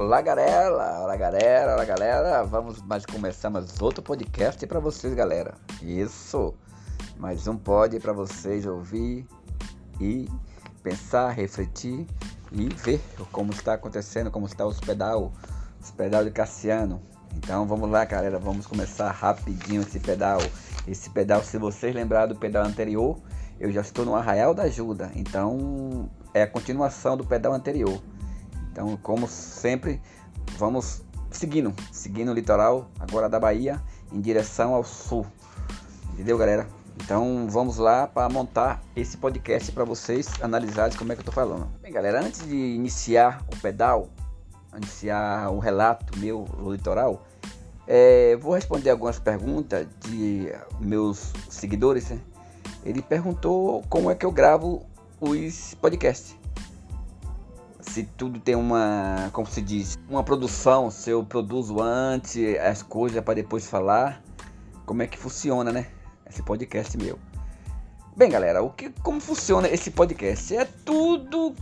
Olá galera, olá galera, olá galera, vamos mais começar mais outro podcast para vocês galera. Isso, mais um pod para vocês ouvir e pensar, refletir e ver como está acontecendo, como está o pedal, os pedal de Cassiano. Então vamos lá galera, vamos começar rapidinho esse pedal. Esse pedal, se vocês lembrarem do pedal anterior, eu já estou no Arraial da Ajuda, então é a continuação do pedal anterior. Então, como sempre, vamos seguindo, seguindo o litoral agora da Bahia em direção ao sul. Entendeu, galera? Então, vamos lá para montar esse podcast para vocês analisarem como é que eu tô falando. Bem, galera, antes de iniciar o pedal, iniciar o relato meu do litoral, é, vou responder algumas perguntas de meus seguidores. Né? Ele perguntou como é que eu gravo os podcasts se tudo tem uma, como se diz, uma produção, se eu produzo antes as coisas para depois falar, como é que funciona, né? Esse podcast meu. Bem, galera, o que, como funciona esse podcast? É tudo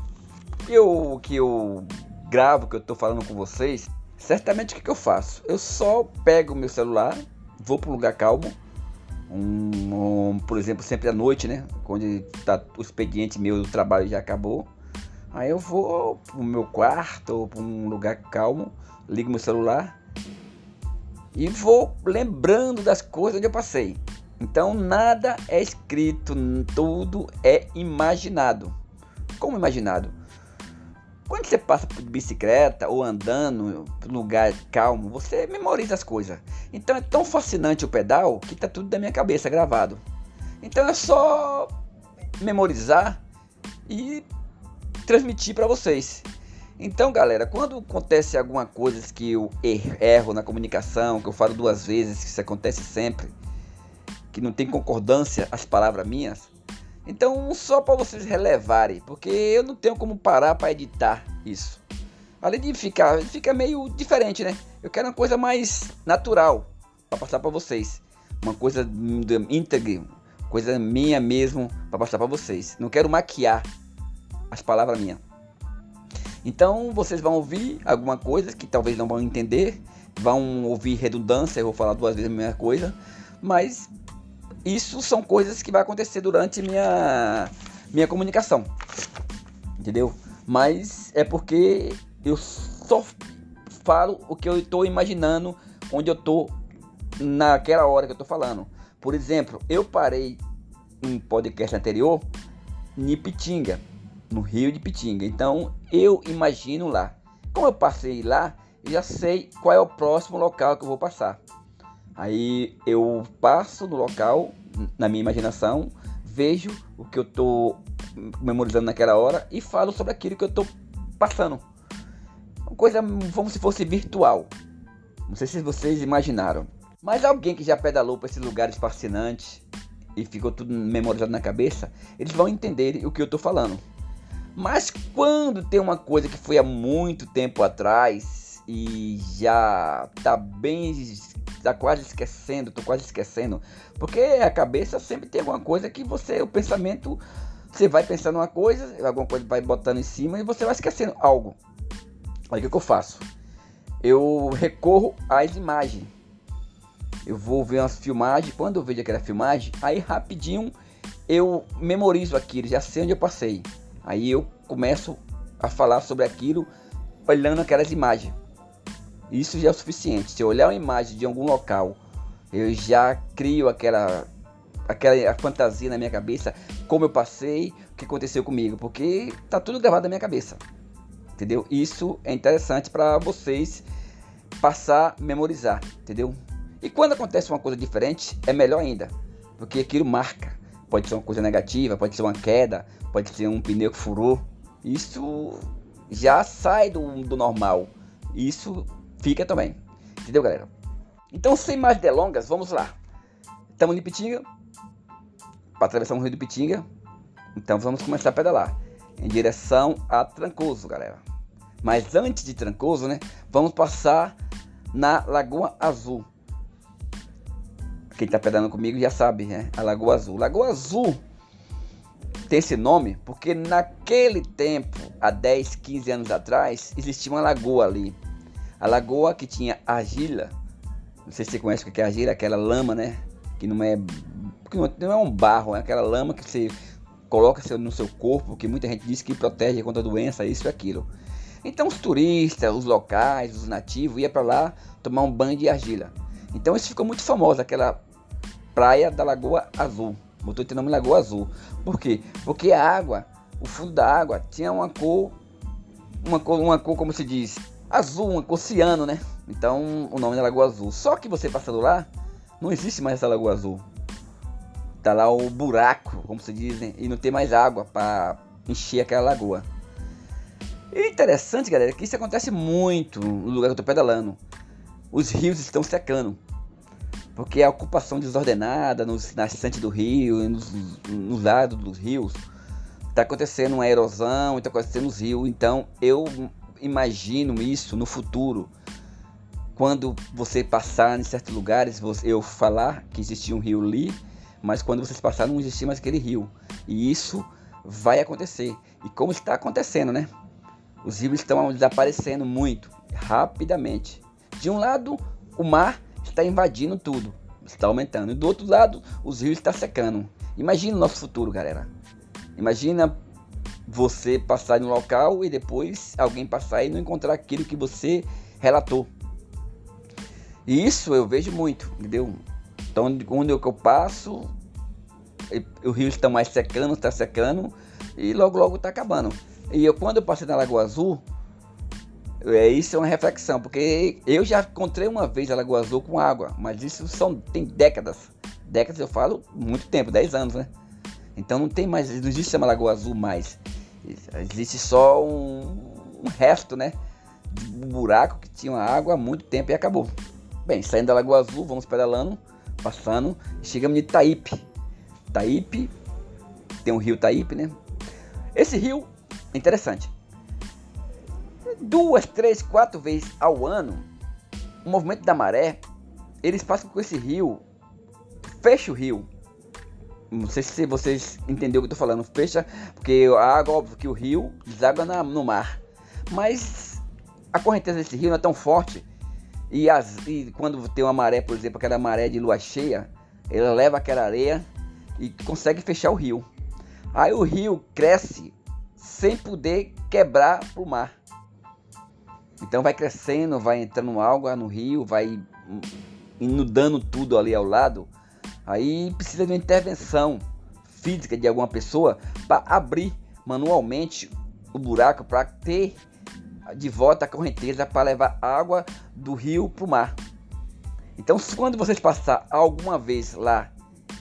que eu, que eu gravo, que eu estou falando com vocês. Certamente o que, que eu faço? Eu só pego meu celular, vou para um lugar calmo, um, um, por exemplo, sempre à noite, né? Quando tá, o expediente meu do trabalho já acabou Aí eu vou pro meu quarto ou para um lugar calmo, ligo meu celular e vou lembrando das coisas onde eu passei. Então nada é escrito, tudo é imaginado. Como imaginado? Quando você passa por bicicleta ou andando em lugar calmo, você memoriza as coisas. Então é tão fascinante o pedal que tá tudo na minha cabeça gravado. Então é só memorizar e transmitir para vocês. Então, galera, quando acontece alguma coisa que eu erro na comunicação, que eu falo duas vezes, que isso acontece sempre, que não tem concordância as palavras minhas, então só para vocês relevarem, porque eu não tenho como parar para editar isso. Além de ficar, fica meio diferente, né? Eu quero uma coisa mais natural para passar para vocês, uma coisa íntegra, coisa minha mesmo para passar para vocês. Não quero maquiar as palavras minhas. Então vocês vão ouvir alguma coisa que talvez não vão entender, vão ouvir redundância, eu vou falar duas vezes a mesma coisa, mas isso são coisas que vai acontecer durante minha minha comunicação. Entendeu? Mas é porque eu só falo o que eu estou imaginando, onde eu estou naquela hora que eu estou falando. Por exemplo, eu parei em podcast anterior em Pitinga no Rio de Pitinga. Então eu imagino lá. Como eu passei lá, já sei qual é o próximo local que eu vou passar. Aí eu passo no local, na minha imaginação, vejo o que eu estou memorizando naquela hora e falo sobre aquilo que eu estou passando. Uma coisa como se fosse virtual. Não sei se vocês imaginaram. Mas alguém que já pedalou para esses lugares fascinantes e ficou tudo memorizado na cabeça, eles vão entender o que eu estou falando. Mas quando tem uma coisa que foi há muito tempo atrás e já tá bem, tá quase esquecendo, tô quase esquecendo, porque a cabeça sempre tem alguma coisa que você, o pensamento, você vai pensando uma coisa, alguma coisa vai botando em cima e você vai esquecendo algo. Aí o que eu faço? Eu recorro às imagens. Eu vou ver umas filmagens, quando eu vejo aquela filmagem, aí rapidinho eu memorizo aquilo, já sei onde eu passei. Aí eu começo a falar sobre aquilo olhando aquelas imagens. Isso já é o suficiente. Se eu olhar uma imagem de algum local, eu já crio aquela aquela fantasia na minha cabeça, como eu passei, o que aconteceu comigo, porque tá tudo gravado na minha cabeça. Entendeu? Isso é interessante para vocês passar, memorizar, entendeu? E quando acontece uma coisa diferente, é melhor ainda, porque aquilo marca. Pode ser uma coisa negativa, pode ser uma queda, pode ser um pneu que furou. Isso já sai do, do normal. Isso fica também. Entendeu, galera? Então, sem mais delongas, vamos lá. Estamos em Pitinga. Para atravessar o rio de Pitinga. Então, vamos começar a pedalar. Em direção a Trancoso, galera. Mas antes de Trancoso, né? Vamos passar na Lagoa Azul. Quem está pedalando comigo já sabe, né? A Lagoa Azul. Lagoa Azul tem esse nome porque naquele tempo, há 10, 15 anos atrás, existia uma lagoa ali. A lagoa que tinha argila, não sei se você conhece o que é argila, aquela lama, né? Que não é, que não é um barro, é aquela lama que você coloca no seu corpo, que muita gente diz que protege contra doença, isso e aquilo. Então os turistas, os locais, os nativos iam para lá tomar um banho de argila. Então isso ficou muito famoso, aquela praia da Lagoa Azul. Botou esse nome Lagoa Azul. Por quê? Porque a água, o fundo da água tinha uma cor, uma cor, uma cor como se diz, azul, uma cor ciano, né? Então o nome é Lagoa Azul. Só que você passando lá, não existe mais essa Lagoa Azul. Tá lá o buraco, como se diz, né? e não tem mais água para encher aquela lagoa. E interessante, galera, que isso acontece muito no lugar que eu tô pedalando. Os rios estão secando. Porque a ocupação desordenada nos nascentes do rio, nos, nos lados dos rios, está acontecendo uma erosão, está acontecendo nos rios. Então eu imagino isso no futuro. Quando você passar em certos lugares, eu falar que existia um rio ali, mas quando vocês passarem não existia mais aquele rio. E isso vai acontecer. E como está acontecendo, né? Os rios estão desaparecendo muito, rapidamente. De um lado, o mar está invadindo tudo, está aumentando. E do outro lado, os rios estão secando. Imagina o nosso futuro, galera. Imagina você passar no local e depois alguém passar e não encontrar aquilo que você relatou. E isso eu vejo muito, entendeu? Então, onde eu passo, o rio está mais secando, está secando e logo logo está acabando. E eu, quando eu passei na Lagoa Azul, é, isso é uma reflexão, porque eu já encontrei uma vez a Lagoa Azul com água, mas isso são, tem décadas. Décadas eu falo muito tempo, 10 anos, né? Então não tem mais, não existe uma Lagoa Azul mais. Existe só um, um resto, né? De um buraco que tinha água há muito tempo e acabou. Bem, saindo da Lagoa Azul, vamos pedalando, passando, chegamos em Taípe. Taípe, tem um rio Taípe, né? Esse rio Interessante. Duas, três, quatro vezes ao ano, o movimento da maré, eles passam com esse rio, fecha o rio. Não sei se vocês entenderam o que eu tô falando. Fecha, porque a água, óbvio que o rio deságua na, no mar. Mas a correnteza desse rio não é tão forte. E, as, e quando tem uma maré, por exemplo, aquela maré de lua cheia, ela leva aquela areia e consegue fechar o rio. Aí o rio cresce sem poder quebrar o mar. Então vai crescendo, vai entrando água no rio, vai inundando tudo ali ao lado. Aí precisa de uma intervenção física de alguma pessoa para abrir manualmente o buraco para ter de volta a correnteza para levar água do rio para o mar. Então, quando vocês passar alguma vez lá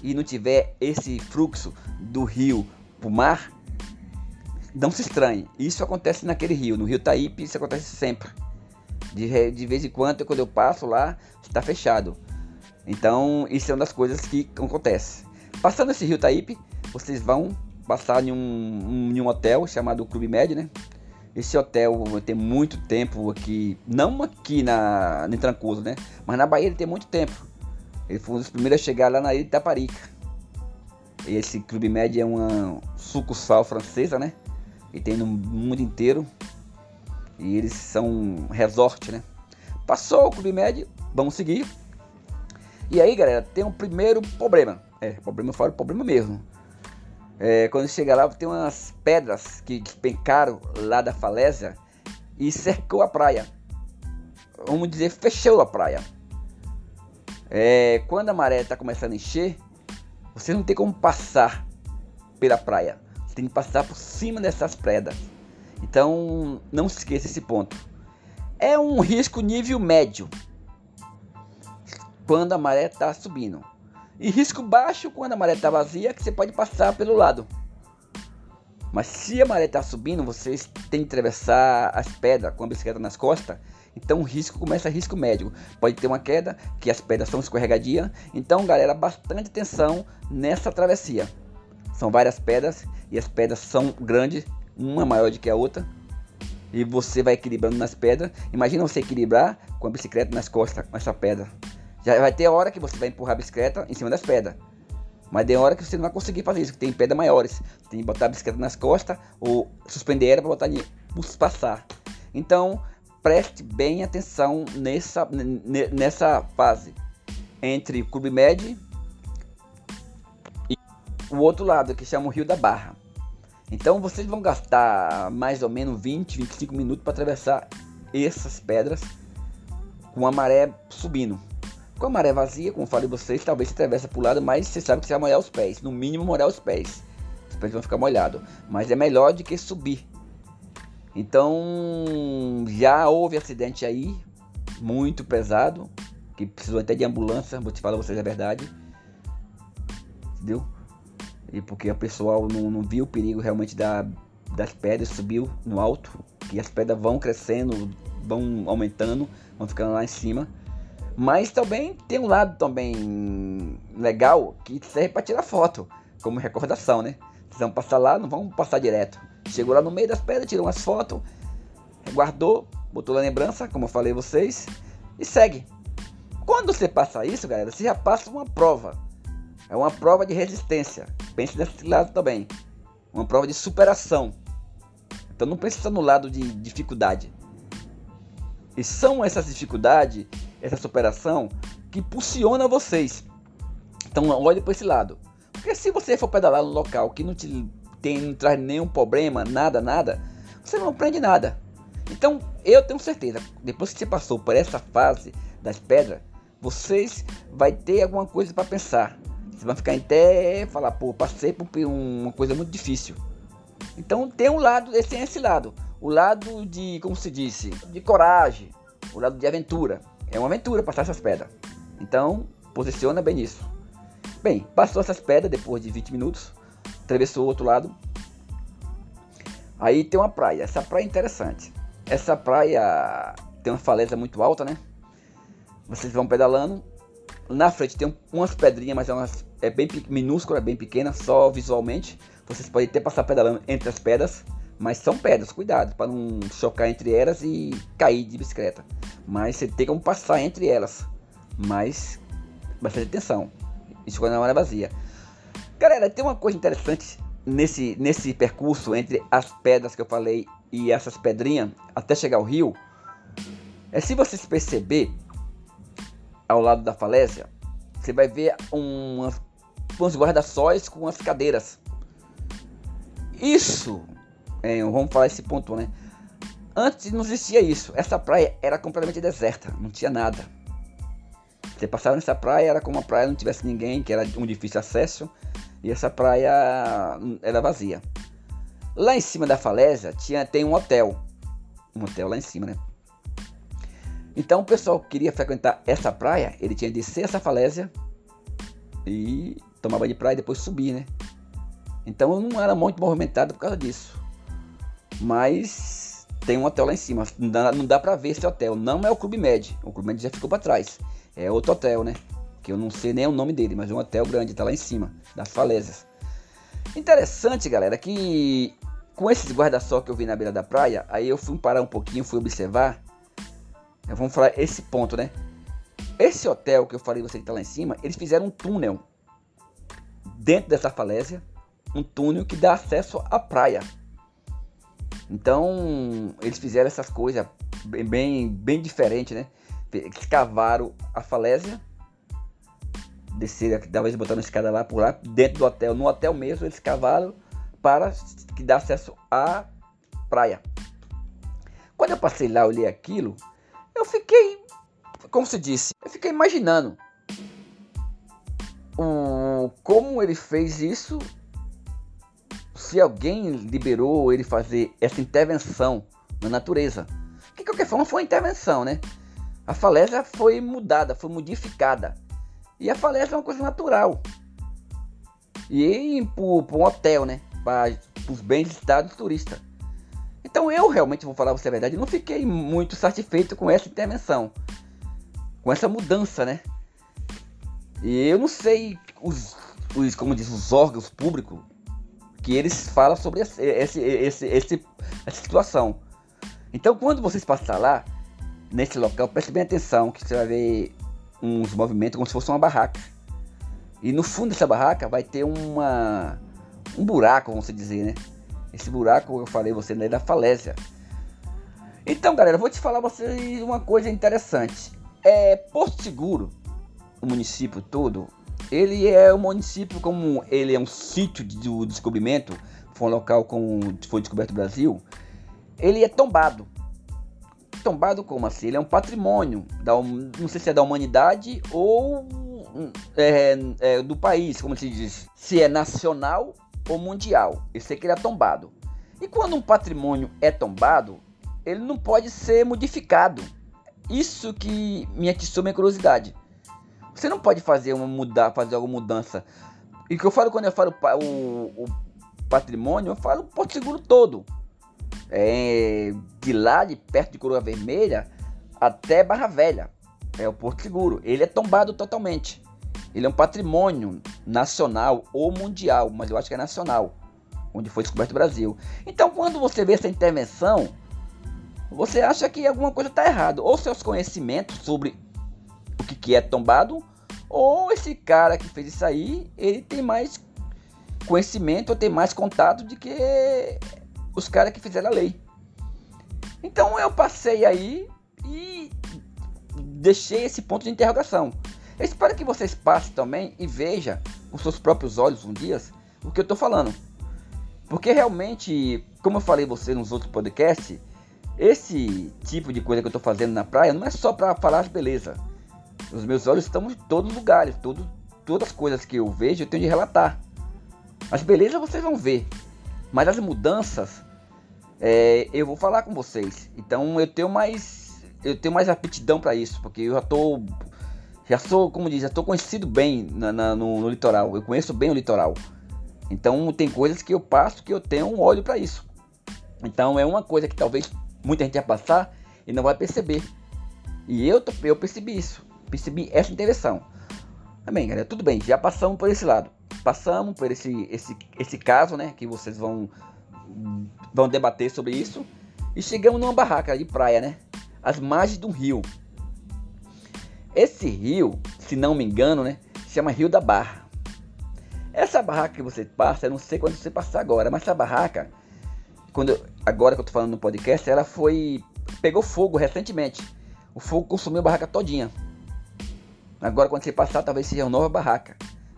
e não tiver esse fluxo do rio para o mar, não se estranhe, isso acontece naquele rio, no rio Taípe, isso acontece sempre. De, de vez em quando, quando eu passo lá, está fechado. Então, isso é uma das coisas que acontece. Passando esse rio Taípe, vocês vão passar em um, em um hotel chamado Clube Med, né? Esse hotel tem muito tempo aqui, não aqui na, em Trancoso, né? Mas na Bahia ele tem muito tempo. Ele foi um dos primeiros a chegar lá na ilha de Itaparica. Esse Clube Med é uma sucursal francesa, né? E tem no mundo inteiro. E eles são resort, né? Passou o Clube Med, vamos seguir. E aí, galera, tem um primeiro problema. É, problema fora, problema mesmo. É, quando chega lá, tem umas pedras que despencaram lá da falésia e cercou a praia. Vamos dizer, fechou a praia. É, quando a maré está começando a encher, você não tem como passar pela praia tem que passar por cima dessas pedras. Então, não se esqueça esse ponto. É um risco nível médio quando a maré está subindo. E risco baixo quando a maré está vazia, que você pode passar pelo lado. Mas se a maré está subindo, vocês têm que atravessar as pedras com a bicicleta nas costas. Então o risco começa a risco médio. Pode ter uma queda, que as pedras são escorregadias. Então, galera, bastante atenção nessa travessia. São várias pedras e as pedras são grandes, uma maior do que a outra. E você vai equilibrando nas pedras. Imagina você equilibrar com a bicicleta nas costas com essa pedra. Já vai ter hora que você vai empurrar a bicicleta em cima das pedras. Mas tem hora que você não vai conseguir fazer isso, tem pedras maiores. Tem que botar a bicicleta nas costas ou suspender ela para botar de passar. Então, preste bem atenção nessa, nessa fase entre o Clube e o outro lado, que chama o Rio da Barra. Então vocês vão gastar mais ou menos 20, 25 minutos para atravessar essas pedras com a maré subindo. Com a maré vazia, como falei vocês, talvez você atravessa para o lado, mas você sabe que você vai molhar os pés. No mínimo molhar os pés. Os pés vão ficar molhados. Mas é melhor do que subir. Então já houve acidente aí, muito pesado, que precisou até de ambulância, vou te falar vocês a verdade. Entendeu? E porque o pessoal não, não viu o perigo realmente da, das pedras, subiu no alto, que as pedras vão crescendo, vão aumentando, vão ficando lá em cima. Mas também tem um lado também legal que serve para tirar foto, como recordação, né? Vocês vão passar lá, não vão passar direto. Chegou lá no meio das pedras, tirou umas fotos, guardou, botou na lembrança, como eu falei vocês, e segue. Quando você passa isso, galera, você já passa uma prova. É uma prova de resistência. Pense nesse lado também. Uma prova de superação. Então não pense só no lado de dificuldade. E são essas dificuldades essa superação que impulsiona vocês. Então olhe para esse lado. Porque se você for pedalar no local que não te tem, não traz nenhum problema, nada, nada, você não aprende nada. Então eu tenho certeza, depois que você passou por essa fase das pedras, vocês vai ter alguma coisa para pensar. Você vai ficar até falar, pô, passei por uma coisa muito difícil. Então tem um lado, esse é esse lado. O lado de, como se disse, de coragem, o lado de aventura. É uma aventura passar essas pedras. Então, posiciona bem nisso. Bem, passou essas pedras depois de 20 minutos. Atravessou o outro lado. Aí tem uma praia. Essa praia é interessante. Essa praia tem uma falésia muito alta, né? Vocês vão pedalando. Na frente tem umas pedrinhas, mas é, umas, é bem minúscula, é bem pequena, só visualmente. Vocês podem até passar pedalando entre as pedras. Mas são pedras, cuidado para não chocar entre elas e cair de bicicleta. Mas você tem como passar entre elas. Mas bastante atenção. Isso quando a maré vazia. Galera, tem uma coisa interessante nesse, nesse percurso entre as pedras que eu falei e essas pedrinhas até chegar ao rio. É se você se perceber ao lado da falésia, você vai ver umas, uns guarda-sóis com as cadeiras. Isso é, vamos falar esse ponto, né? Antes não existia isso. Essa praia era completamente deserta, não tinha nada. Você passava nessa praia, era como uma praia não tivesse ninguém, que era um difícil acesso, e essa praia era vazia. Lá em cima da falésia tinha, tem um hotel. Um hotel lá em cima, né? Então o pessoal que queria frequentar essa praia, ele tinha de descer essa falésia e tomar banho de praia e depois subir, né? Então não era muito movimentado por causa disso. Mas tem um hotel lá em cima. Não dá, não dá pra ver esse hotel. Não é o Clube Med. O Clube Med já ficou pra trás. É outro hotel, né? Que eu não sei nem o nome dele, mas é um hotel grande, tá lá em cima, das falésias. Interessante, galera, que com esses guarda-sol que eu vi na beira da praia, aí eu fui parar um pouquinho, fui observar. Vamos falar esse ponto, né? Esse hotel que eu falei você que tá lá em cima, eles fizeram um túnel dentro dessa falésia, um túnel que dá acesso à praia. Então, eles fizeram essas coisas bem, bem, bem diferente, né? Escavaram a falésia, desceram, talvez botando a escada lá por lá, dentro do hotel, no hotel mesmo, eles cavaram para que dá acesso à praia. Quando eu passei lá, olhei aquilo, eu fiquei, como se disse, eu fiquei imaginando o, como ele fez isso se alguém liberou ele fazer essa intervenção na natureza. Que de qualquer forma foi intervenção, né? A falésia foi mudada, foi modificada. E a falésia é uma coisa natural. E para um hotel, né? Para os bens de estado turista. Então eu realmente vou falar você a verdade, não fiquei muito satisfeito com essa intervenção. Com essa mudança, né? E eu não sei os, os como diz, os órgãos públicos que eles falam sobre esse, esse, esse, essa situação. Então, quando vocês passar lá, nesse local, preste bem atenção que você vai ver uns movimentos como se fosse uma barraca. E no fundo dessa barraca vai ter uma um buraco, vamos dizer, né? Esse buraco, eu falei você, é da falésia. Então, galera, vou te falar vocês uma coisa interessante. É Porto Seguro, o município todo, ele é um município como ele é um sítio de descobrimento, foi um local como foi descoberto no Brasil, ele é tombado. Tombado como assim? Ele é um patrimônio, da, não sei se é da humanidade ou é, é, do país, como se diz. Se é nacional ou mundial. Eu sei que ele é tombado. E quando um patrimônio é tombado, ele não pode ser modificado. Isso que me atiçou minha curiosidade. Você não pode fazer uma mudar, fazer alguma mudança. E que eu falo quando eu falo o, o patrimônio, eu falo o Porto Seguro todo. É, de lá, de perto de Coroa Vermelha, até Barra Velha. É o Porto Seguro. Ele é tombado totalmente. Ele é um patrimônio nacional ou mundial, mas eu acho que é nacional, onde foi descoberto o Brasil. Então, quando você vê essa intervenção, você acha que alguma coisa está errada. Ou seus conhecimentos sobre o que, que é tombado, ou esse cara que fez isso aí, ele tem mais conhecimento ou tem mais contato de que os caras que fizeram a lei. Então eu passei aí e deixei esse ponto de interrogação. Eu espero que vocês passem também e vejam com seus próprios olhos um dia o que eu estou falando. Porque realmente, como eu falei você nos outros podcasts, esse tipo de coisa que eu estou fazendo na praia não é só para falar de beleza. Os meus olhos estão em todos os lugares, todo, todas as coisas que eu vejo eu tenho de relatar. As belezas vocês vão ver, mas as mudanças é, eu vou falar com vocês. Então eu tenho mais eu tenho mais aptidão para isso, porque eu já estou já sou, como diz, já estou conhecido bem na, na, no, no, litoral. Eu conheço bem o litoral. Então tem coisas que eu passo que eu tenho um olho para isso. Então é uma coisa que talvez muita gente vai passar e não vai perceber. E eu, eu percebi isso. Percebi essa intervenção. Amém, galera. Tudo bem, já passamos por esse lado. Passamos por esse, esse, esse caso, né? Que vocês vão, vão debater sobre isso. E chegamos numa barraca de praia, né? As margens de um rio. Esse rio, se não me engano, né, chama Rio da Barra. Essa barraca que você passa, eu não sei quando você passar agora, mas essa barraca, quando agora que eu tô falando no podcast, ela foi pegou fogo recentemente. O fogo consumiu a barraca todinha. Agora quando você passar, talvez seja uma nova barraca,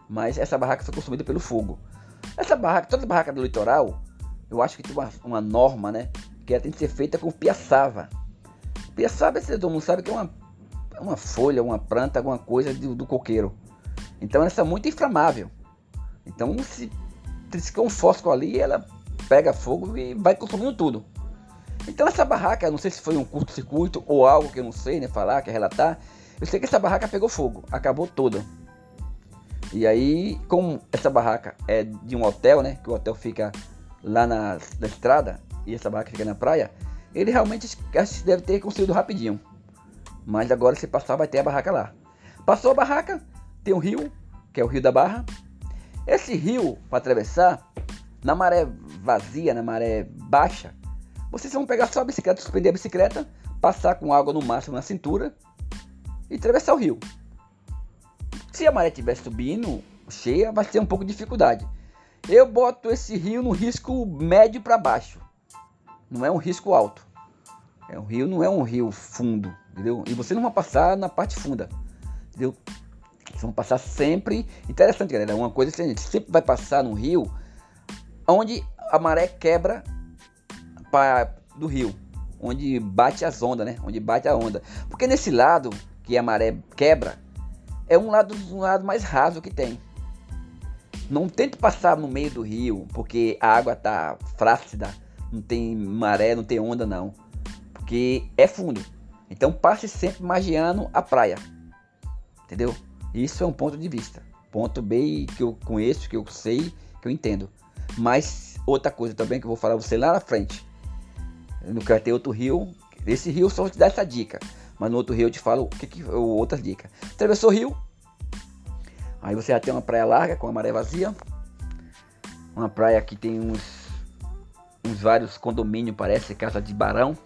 mas essa barraca foi consumida pelo fogo. Essa barraca, toda barraca do litoral, eu acho que tem uma, uma norma, né, que ela tem que ser feita com piaçava. Piaçava, todo mundo sabe que é uma uma folha, uma planta, alguma coisa do, do coqueiro. Então essa é muito inflamável. Então se triscar um fósforo ali, ela pega fogo e vai consumindo tudo. Então essa barraca, não sei se foi um curto-circuito ou algo que eu não sei, né, falar, que relatar. Eu sei que essa barraca pegou fogo, acabou toda. E aí, como essa barraca é de um hotel, né, que o hotel fica lá na, na estrada e essa barraca fica na praia, ele realmente acho que deve ter construído rapidinho. Mas agora se passar vai ter a barraca lá. Passou a barraca, tem um rio, que é o Rio da Barra. Esse rio, para atravessar, na maré vazia, na maré baixa, vocês vão pegar só a bicicleta, suspender a bicicleta, passar com água no máximo na cintura e atravessar o rio. Se a maré estiver subindo, cheia, vai ter um pouco de dificuldade. Eu boto esse rio no risco médio para baixo. Não é um risco alto. É um rio, não é um rio fundo entendeu? E você não vai passar na parte funda, entendeu? Vocês vão passar sempre. Interessante, galera. Uma coisa que a gente sempre vai passar no rio onde a maré quebra pra, do rio, onde bate as ondas, né? Onde bate a onda. Porque nesse lado que a maré quebra é um lado, um lado mais raso que tem. Não tente passar no meio do rio, porque a água tá flácida, não tem maré, não tem onda não, porque é fundo. Então passe sempre magiando a praia. Entendeu? Isso é um ponto de vista. Ponto B que eu conheço, que eu sei, que eu entendo. Mas outra coisa também que eu vou falar você lá na frente. No quero ter outro rio. Esse rio só vou te dar essa dica. Mas no outro rio eu te falo o que, que outras dicas. Atravessou o rio. Aí você já tem uma praia larga com a maré vazia. Uma praia que tem uns, uns vários condomínios, parece, casa de barão.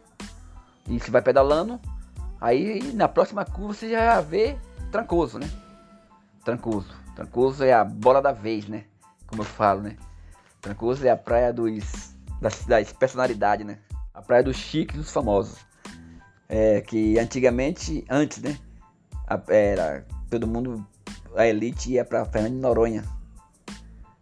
E você vai pedalando. Aí na próxima curva você já vê Trancoso, né? Trancoso. Trancoso é a bola da vez, né? Como eu falo, né? Trancoso é a praia dos das, das personalidades, né? A praia dos chiques e dos famosos. É, que antigamente, antes, né? Era todo mundo, a elite ia para Fernando de Noronha.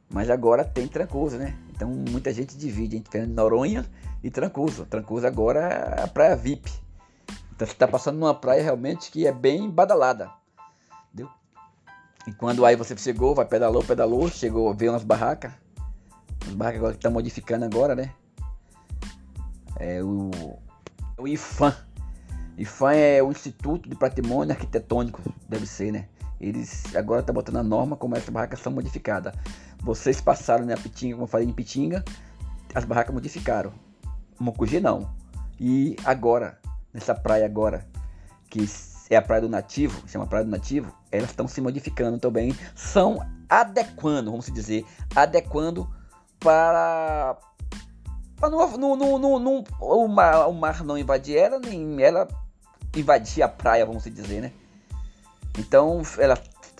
Mas agora tem Trancoso, né? Então muita gente divide entre Fernando de Noronha e Trancoso. Trancoso agora é a praia VIP. Então você está passando numa praia realmente que é bem badalada. Entendeu? E quando aí você chegou, vai pedalou, pedalou, chegou, veio umas barracas. As barracas agora que estão modificando agora, né? É o, o IFAM. IFAM é o Instituto de Patrimônio Arquitetônico, deve ser, né? Eles agora estão tá botando a norma como essas barracas são modificadas. Vocês passaram na Pitinga, como eu falei em Pitinga, as barracas modificaram. Mocugi não. E agora, nessa praia agora, que é a praia do nativo, chama praia do nativo, elas estão se modificando também, são adequando, vamos dizer, adequando para para não, o mar não invadir ela, nem ela invadir a praia, vamos dizer, né? Então ela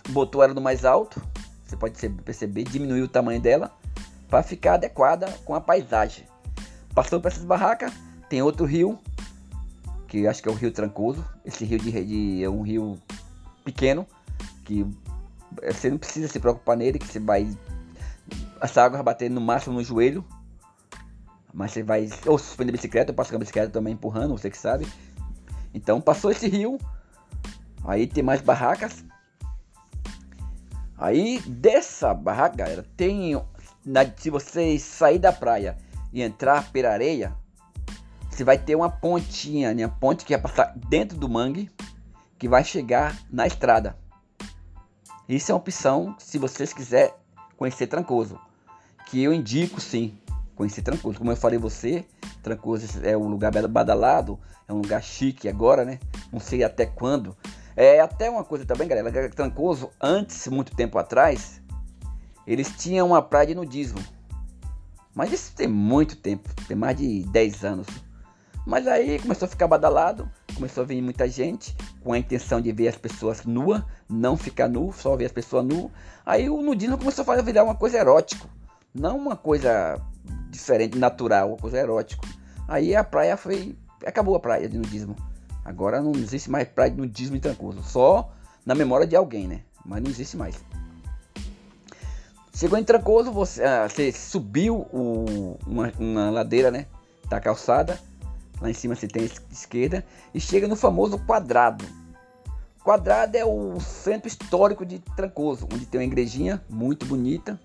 botou ela no mais alto, você pode perceber, diminuiu o tamanho dela para ficar adequada com a paisagem. Passou por essas barracas, tem outro rio, que acho que é o Rio Trancoso. Esse rio de, de, é um rio pequeno, que você não precisa se preocupar nele, que você vai. Essa água vai bater no máximo no joelho, mas você vai ou suspender a bicicleta, eu passo com a bicicleta também empurrando, você que sabe. Então passou esse rio, aí tem mais barracas. Aí dessa barraca, galera, tem na, se você sair da praia e entrar pela areia, você vai ter uma pontinha, né? ponte que vai passar dentro do mangue, que vai chegar na estrada. Isso é uma opção se vocês quiserem conhecer Trancoso, que eu indico sim conhecer Trancoso. Como eu falei você, Trancoso é um lugar badalado, é um lugar chique agora, né? Não sei até quando. É até uma coisa também, galera. Trancoso, antes, muito tempo atrás, eles tinham uma praia de nudismo. Mas isso tem muito tempo, tem mais de 10 anos. Mas aí começou a ficar badalado, começou a vir muita gente com a intenção de ver as pessoas nuas, não ficar nu, só ver as pessoas nuas. Aí o nudismo começou a virar uma coisa erótica, não uma coisa diferente, natural, uma coisa erótica. Aí a praia foi. Acabou a praia de nudismo. Agora não existe mais praia de nudismo em Trancoso. Só na memória de alguém, né? Mas não existe mais. Chegou em Trancoso, você, ah, você subiu o, uma, uma, ladeira, né? Da calçada. Lá em cima você tem esquerda. E chega no famoso quadrado. Quadrado é o centro histórico de Trancoso, onde tem uma igrejinha muito bonita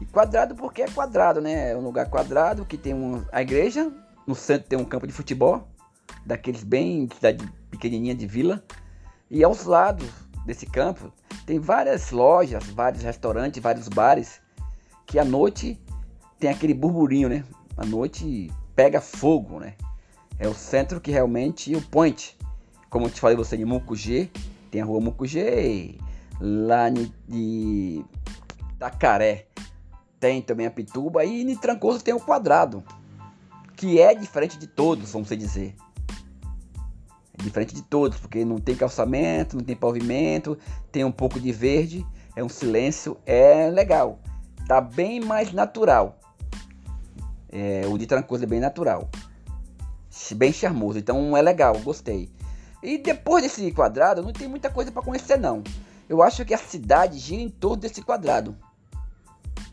e quadrado porque é quadrado, né? É um lugar quadrado que tem uma, a igreja, no centro tem um campo de futebol, daqueles bem cidade pequenininha de vila. E aos lados desse campo tem várias lojas, vários restaurantes, vários bares que à noite tem aquele burburinho, né? À noite pega fogo, né? É o centro que realmente o point. Como eu te falei você de Mucugê, tem a rua Mucugê, lá de Tacaré tem também a Pituba e em Trancoso tem o Quadrado, que é diferente de todos, vamos dizer. É diferente de todos, porque não tem calçamento, não tem pavimento, tem um pouco de verde, é um silêncio, é legal. Tá bem mais natural. É, o de Trancoso é bem natural. Bem charmoso, então é legal, gostei. E depois desse quadrado, não tem muita coisa para conhecer não. Eu acho que a cidade gira em torno desse quadrado.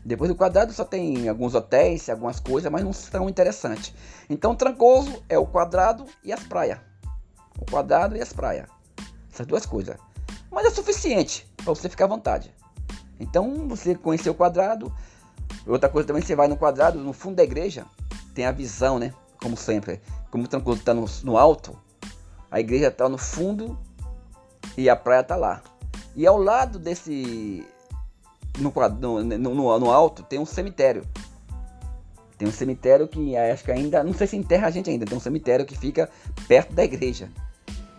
Depois do quadrado só tem alguns hotéis, algumas coisas, mas não são interessantes. Então Trancoso é o quadrado e as praias. O quadrado e as praias. Essas duas coisas. Mas é suficiente para você ficar à vontade. Então você conhecer o quadrado. Outra coisa também, você vai no quadrado, no fundo da igreja, tem a visão, né? Como sempre. Como o Trancoso está no, no alto, a igreja está no fundo e a praia está lá. E ao lado desse no, no, no, no alto tem um cemitério. Tem um cemitério que acho que ainda. Não sei se enterra a gente ainda. Tem um cemitério que fica perto da igreja.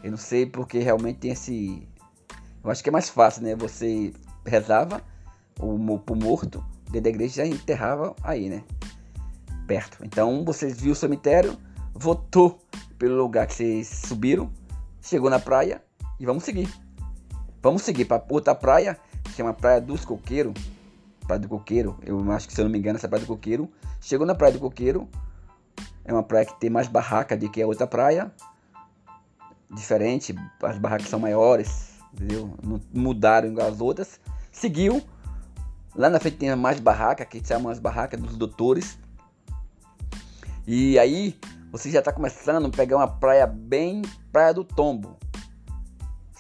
Eu não sei porque realmente tem esse. Eu acho que é mais fácil, né? Você rezava o, pro morto, dentro da igreja já enterrava aí, né? Perto. Então vocês viram o cemitério, votou pelo lugar que vocês subiram, chegou na praia e vamos seguir. Vamos seguir para outra praia chama Praia dos Coqueiros. Praia do Coqueiro, eu acho que se eu não me engano, essa Praia do Coqueiro. Chegou na Praia do Coqueiro, é uma praia que tem mais barraca do que a outra praia. diferente, as barracas são maiores, entendeu? Mudaram as outras. Seguiu. Lá na frente tem mais barraca, que chamam as barracas dos doutores. E aí você já está começando a pegar uma praia bem Praia do Tombo.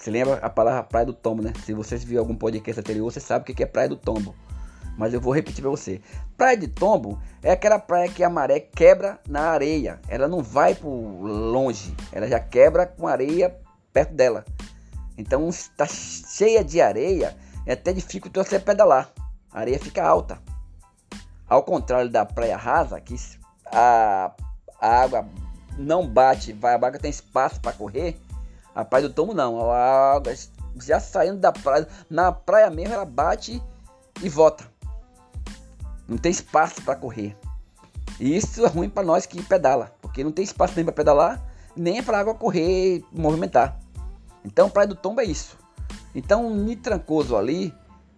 Você lembra a palavra Praia do Tombo, né? Se vocês viram algum podcast anterior, você sabe o que é Praia do Tombo. Mas eu vou repetir para você. Praia de Tombo é aquela praia que a maré quebra na areia. Ela não vai por longe, ela já quebra com areia perto dela. Então está cheia de areia, é até difícil você pedalar. A areia fica alta. Ao contrário da praia rasa, que a, a água não bate, vai, a água tem espaço para correr. A praia do Tombo não, a água já saindo da praia, na praia mesmo ela bate e volta. Não tem espaço para correr. E isso é ruim para nós que pedala, porque não tem espaço nem para pedalar, nem para água correr, movimentar. Então, Praia do Tombo é isso. Então, no Trancoso ali,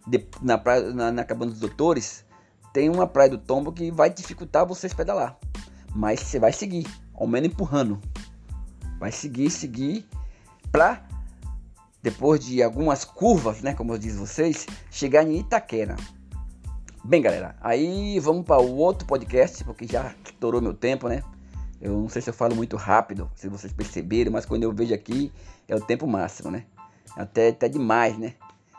de, na, praia, na, na Cabana dos Doutores, tem uma Praia do Tombo que vai dificultar vocês pedalar. Mas você vai seguir, ao menos empurrando. Vai seguir, seguir, para depois de algumas curvas, né, como eu disse vocês, chegar em Itaquera. Bem, galera, aí vamos para o outro podcast, porque já estourou meu tempo, né? Eu não sei se eu falo muito rápido, se vocês perceberam, mas quando eu vejo aqui é o tempo máximo, né? Até, até demais, né?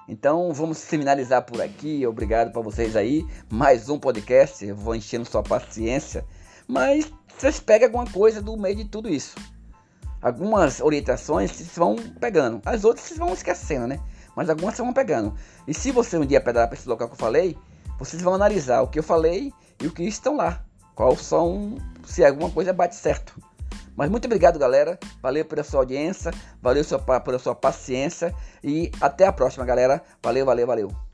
Então vamos finalizar por aqui. Obrigado para vocês aí. Mais um podcast. Eu vou enchendo sua paciência. Mas vocês pegam alguma coisa do meio de tudo isso. Algumas orientações vocês vão pegando. As outras vocês vão esquecendo, né? Mas algumas vocês vão pegando. E se você um dia pedalar para esse local que eu falei, vocês vão analisar o que eu falei e o que estão lá. Qual são, se alguma coisa bate certo. Mas muito obrigado, galera. Valeu pela sua audiência, valeu pela sua paciência e até a próxima, galera. Valeu, valeu, valeu.